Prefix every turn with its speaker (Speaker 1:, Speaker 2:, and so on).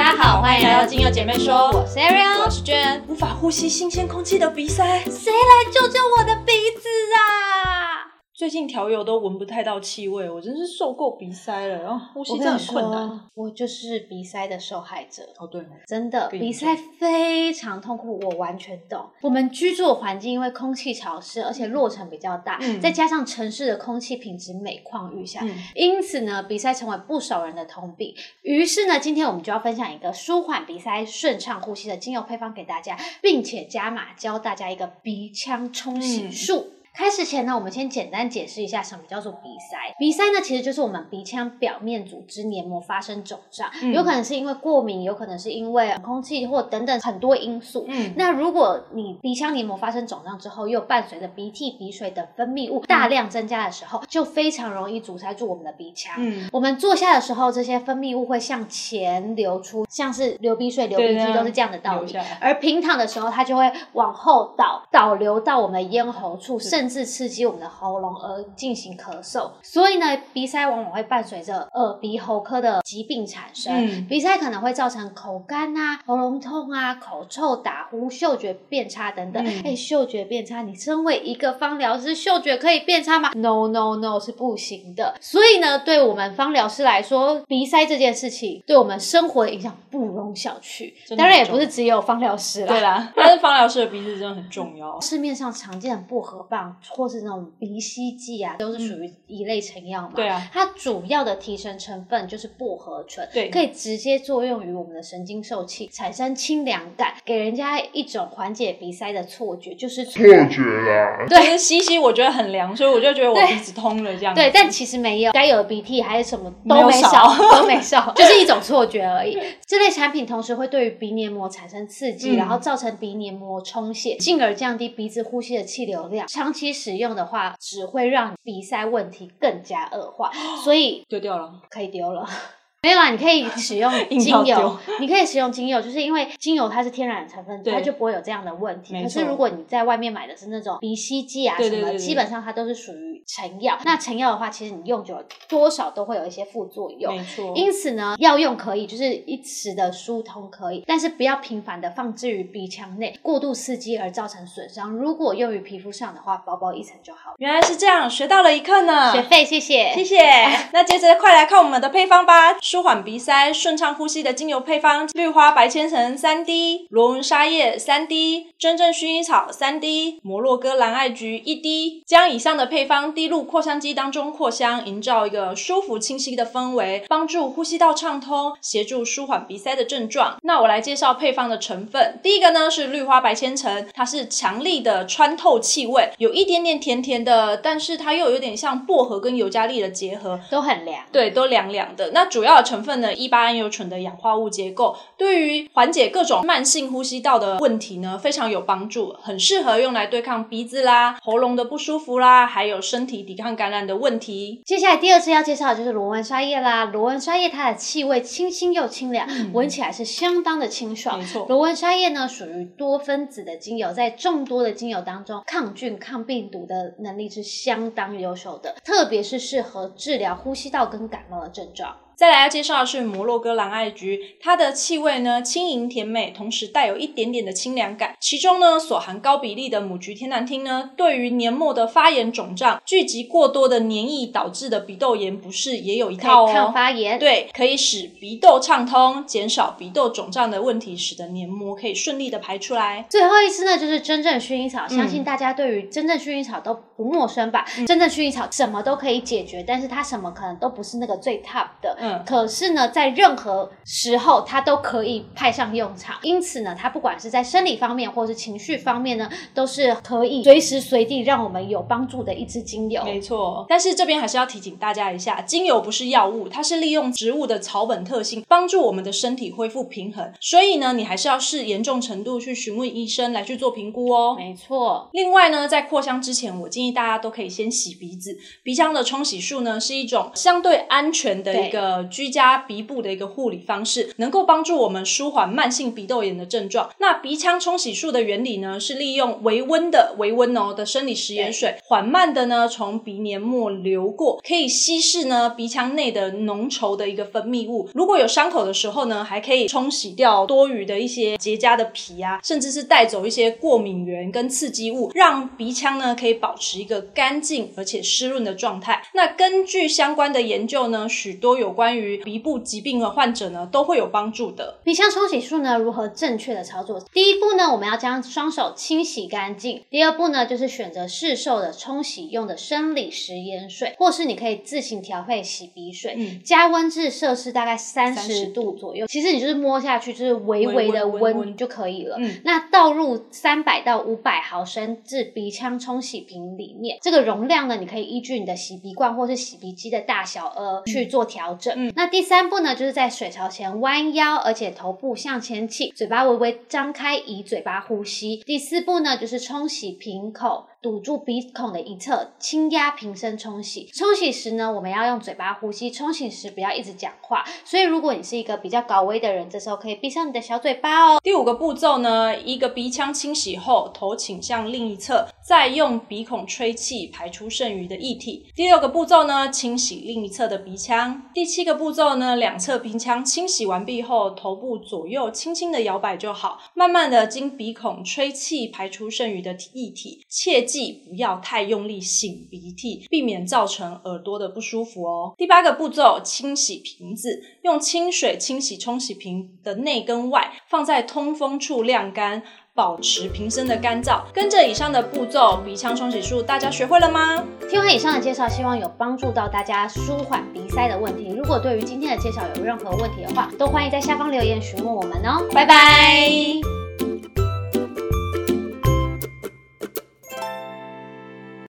Speaker 1: 大家好，欢迎来到金友姐妹说，
Speaker 2: 我是 Ariel，
Speaker 1: 我是娟。无法呼吸新鲜空气的鼻塞，
Speaker 2: 谁来救救我的鼻子啊？
Speaker 1: 最近调油都闻不太到气味，我真是受够鼻塞了，然后呼吸真的很困难。，
Speaker 2: 我就是鼻塞的受害者。
Speaker 1: 哦，对哦，
Speaker 2: 真的，鼻塞非常痛苦，我完全懂。我们居住的环境因为空气潮湿，而且落尘比较大，
Speaker 1: 嗯
Speaker 2: 再加上城市的空气品质每况愈下，
Speaker 1: 嗯
Speaker 2: 因此呢，鼻塞成为不少人的通病。于是呢，今天我们就要分享一个舒缓鼻塞、顺畅呼吸的精油配方给大家，并且加码教大家一个鼻腔冲洗
Speaker 1: 嗯
Speaker 2: 术。开始前呢，我们先简单解释一下什么叫做鼻塞。鼻塞呢，其实就是我们鼻腔表面组织黏膜发生肿胀，
Speaker 1: 嗯
Speaker 2: 有可能是因为过敏，有可能是因为空气或等等很多因素。
Speaker 1: 嗯，
Speaker 2: 那如果你鼻腔黏膜发生肿胀之后，又伴随着鼻涕、鼻水等分泌物大量增加的时候，就非常容易阻塞住我们的鼻腔。
Speaker 1: 嗯
Speaker 2: 我们坐下的时候，这些分泌物会向前流出，像是流鼻水、流鼻涕都是这样的道理。而平躺的时候，它就会往后倒，导流到我们的咽喉处，甚至刺激我们的喉咙而进行咳嗽。所以呢，鼻塞往往会伴随着耳鼻喉科的疾病产生。
Speaker 1: 嗯
Speaker 2: 鼻塞可能会造成口干啊、喉咙痛啊、口臭、打呼、嗅觉变差等等。哎、
Speaker 1: 嗯
Speaker 2: 嗅觉变差，你身为一个芳疗师，嗅觉可以变差吗？No No No，是不行的。所以呢，对我们芳疗师来说，鼻塞这件事情对我们生活的影响不容小觑。当然也不是只有芳疗师啦。
Speaker 1: 对啦，但是芳疗师的鼻子真的很重要。
Speaker 2: 市面上常见的薄荷棒或是那种鼻吸剂啊，都是属于一类成药嘛。
Speaker 1: 对啊，
Speaker 2: 它主要的提神成分就是薄荷醇，
Speaker 1: 对
Speaker 2: 可以直接作用于我们的神经受气，产生清凉感，给人家一种缓解鼻塞的错觉，就是错
Speaker 3: 错觉啦。
Speaker 1: 就是吸吸，我觉得很凉，所以我就觉得我
Speaker 2: 对
Speaker 1: 鼻子通了这样子。
Speaker 2: 对，但其实没有，该有的鼻涕还是什么都
Speaker 1: 没
Speaker 2: 少，
Speaker 1: 少
Speaker 2: 都没少，就是一种错觉而已。这类产品同时会对于鼻黏膜产生刺激，
Speaker 1: 嗯
Speaker 2: 然后造成鼻黏膜充血，进而降低鼻子呼吸的气流量。长期使用的话，只会让鼻塞问题更加恶化，所以
Speaker 1: 丢掉了。
Speaker 2: 可以丢了。没有啊，你可以使用 精油，你可以使用精油，就是因为精油它是天然成分，它就不会有这样的问题。可是如果你在外面买的是那种鼻吸剂啊什么，
Speaker 1: 对对对对
Speaker 2: 基本上它都是属于成药。那成药的话，其实你用久了多少都会有一些副作用。
Speaker 1: 没错，
Speaker 2: 因此呢，药用可以，就是一时的疏通可以，但是不要频繁的放置于鼻腔内，过度刺激而造成损伤。如果用于皮肤上的话，薄薄一层就好。
Speaker 1: 原来是这样，学到了一课呢。
Speaker 2: 学费谢谢，
Speaker 1: 谢谢。那接着快来看我们的配方吧，舒缓鼻塞、顺畅呼吸的精油配方：绿花白千层三滴，罗纹沙叶三滴，真正薰衣草三滴，摩洛哥蓝艾菊一滴。将以上的配方滴入扩香机当中扩香，营造一个舒服清晰的氛围，帮助呼吸道畅通，协助舒缓鼻塞的症状。那我来介绍配方的成分，第一个呢是绿花白千层，它是强力的穿透气味，有一点点甜甜的，但是它又有点像薄荷跟尤加利的结合，
Speaker 2: 都很凉。
Speaker 1: 对，都凉凉的。那主要的成分呢，一八胺油醇的氧化物结构，对于缓解各种慢性呼吸道的问题呢，非常有帮助，很适合用来对抗鼻子啦、喉咙的不舒服啦，还有身体抵抗感染的问题。
Speaker 2: 接下来第二次要介绍的就是罗纹沙叶啦。罗纹沙叶它的气味清新又清凉，闻起来是相当的清爽。
Speaker 1: 没错
Speaker 2: 罗纹沙叶呢属于多分子的精油，在众多的精油当中，抗菌、抗病毒的能力是相当优秀的，特别是适合治疗呼吸道跟感冒的症状。
Speaker 1: 再来要介绍的是摩洛哥蓝艾菊，它的气味呢轻盈甜美，同时带有一点点的清凉感。其中呢所含高比例的母菊天南汀呢，对于年末的发炎肿胀、聚集过多的黏液导致的鼻窦炎不适也有一套哦。
Speaker 2: 以抗发炎，
Speaker 1: 对，可以使鼻窦畅通，减少鼻窦肿胀的问题，使得黏膜可以顺利的排出来。
Speaker 2: 最后一支呢，就是真正薰衣草。
Speaker 1: 嗯
Speaker 2: 相信大家对于真正薰衣草都不陌生吧？真正薰衣草什么都可以解决，但是它什么可能都不是那个最 top 的。
Speaker 1: 嗯
Speaker 2: 可是呢，在任何时候它都可以派上用场。因此呢，它不管是在生理方面或是情绪方面呢，都是可以随时随地让我们有帮助的一支精油。
Speaker 1: 没错，但是这边还是要提醒大家一下，精油不是药物，它是利用植物的草本特性，帮助我们的身体恢复平衡。所以呢，你还是要视严重程度去询问医生来去做评估哦。
Speaker 2: 没错，
Speaker 1: 另外呢，在扩香之前，我建议大家都可以先洗鼻子。鼻腔的冲洗术呢，是一种相对安全的一个居家鼻部的一个护理方式，能够帮助我们舒缓慢性鼻窦炎的症状。那鼻腔冲洗术的原理呢，是利用微温的微温哦的生理食盐水，缓慢的呢从鼻黏膜流过，可以稀释呢鼻腔内的浓稠的一个分泌物。如果有伤口的时候呢，还可以冲洗掉多余的一些结痂的皮啊，甚至是带走一些过敏源跟刺激物，让鼻腔呢可以保持一个干净而且湿润的状态。那根据相关的研究呢，许多有关于鼻部疾病的患者呢都会有帮助的。
Speaker 2: 鼻腔冲洗术呢，如何正确的操作？第一步呢，我们要将双手清洗干净。第二步呢，就是选择市售的冲洗用的生理食盐水，或是你可以自行调配洗鼻水，
Speaker 1: 嗯
Speaker 2: 加温至摄氏大概三十
Speaker 1: 30
Speaker 2: 度左右。其实你就是摸下去，就是微微的温就可以了。
Speaker 1: 嗯
Speaker 2: 那倒入三百到五百毫升至鼻腔冲洗瓶里面，这个容量呢，你可以依据你的洗鼻罐或是洗鼻机的大小而去做调整。
Speaker 1: 嗯
Speaker 2: 那第三步呢，就是在水槽前弯腰，而且头部向前倾，嘴巴微微张开，以嘴巴呼吸。第四步呢，就是冲洗瓶口。堵住鼻孔的一侧，轻压瓶身冲洗。冲洗时呢，我们要用嘴巴呼吸；冲洗时不要一直讲话。所以，如果你是一个比较高危的人，这时候可以闭上你的小嘴巴哦。
Speaker 1: 第五个步骤呢，一个鼻腔清洗后，头倾向另一侧，再用鼻孔吹气排出剩余的液体。第六个步骤呢，清洗另一侧的鼻腔。第七个步骤呢，两侧鼻腔清洗完毕后，头部左右轻轻的摇摆就好，慢慢的经鼻孔吹气排出剩余的液体。切记不要太用力擤鼻涕，避免造成耳朵的不舒服哦。第八个步骤，清洗瓶子，用清水清洗冲洗瓶的内跟外，放在通风处晾干。保持瓶身的干燥。跟着以上的步骤，鼻腔冲洗术大家学会了吗？
Speaker 2: 听完以上的介绍，希望有帮助到大家舒缓鼻塞的问题。如果对于今天的介绍有任何问题的话，都欢迎在下方留言询问我们哦。
Speaker 1: 拜拜。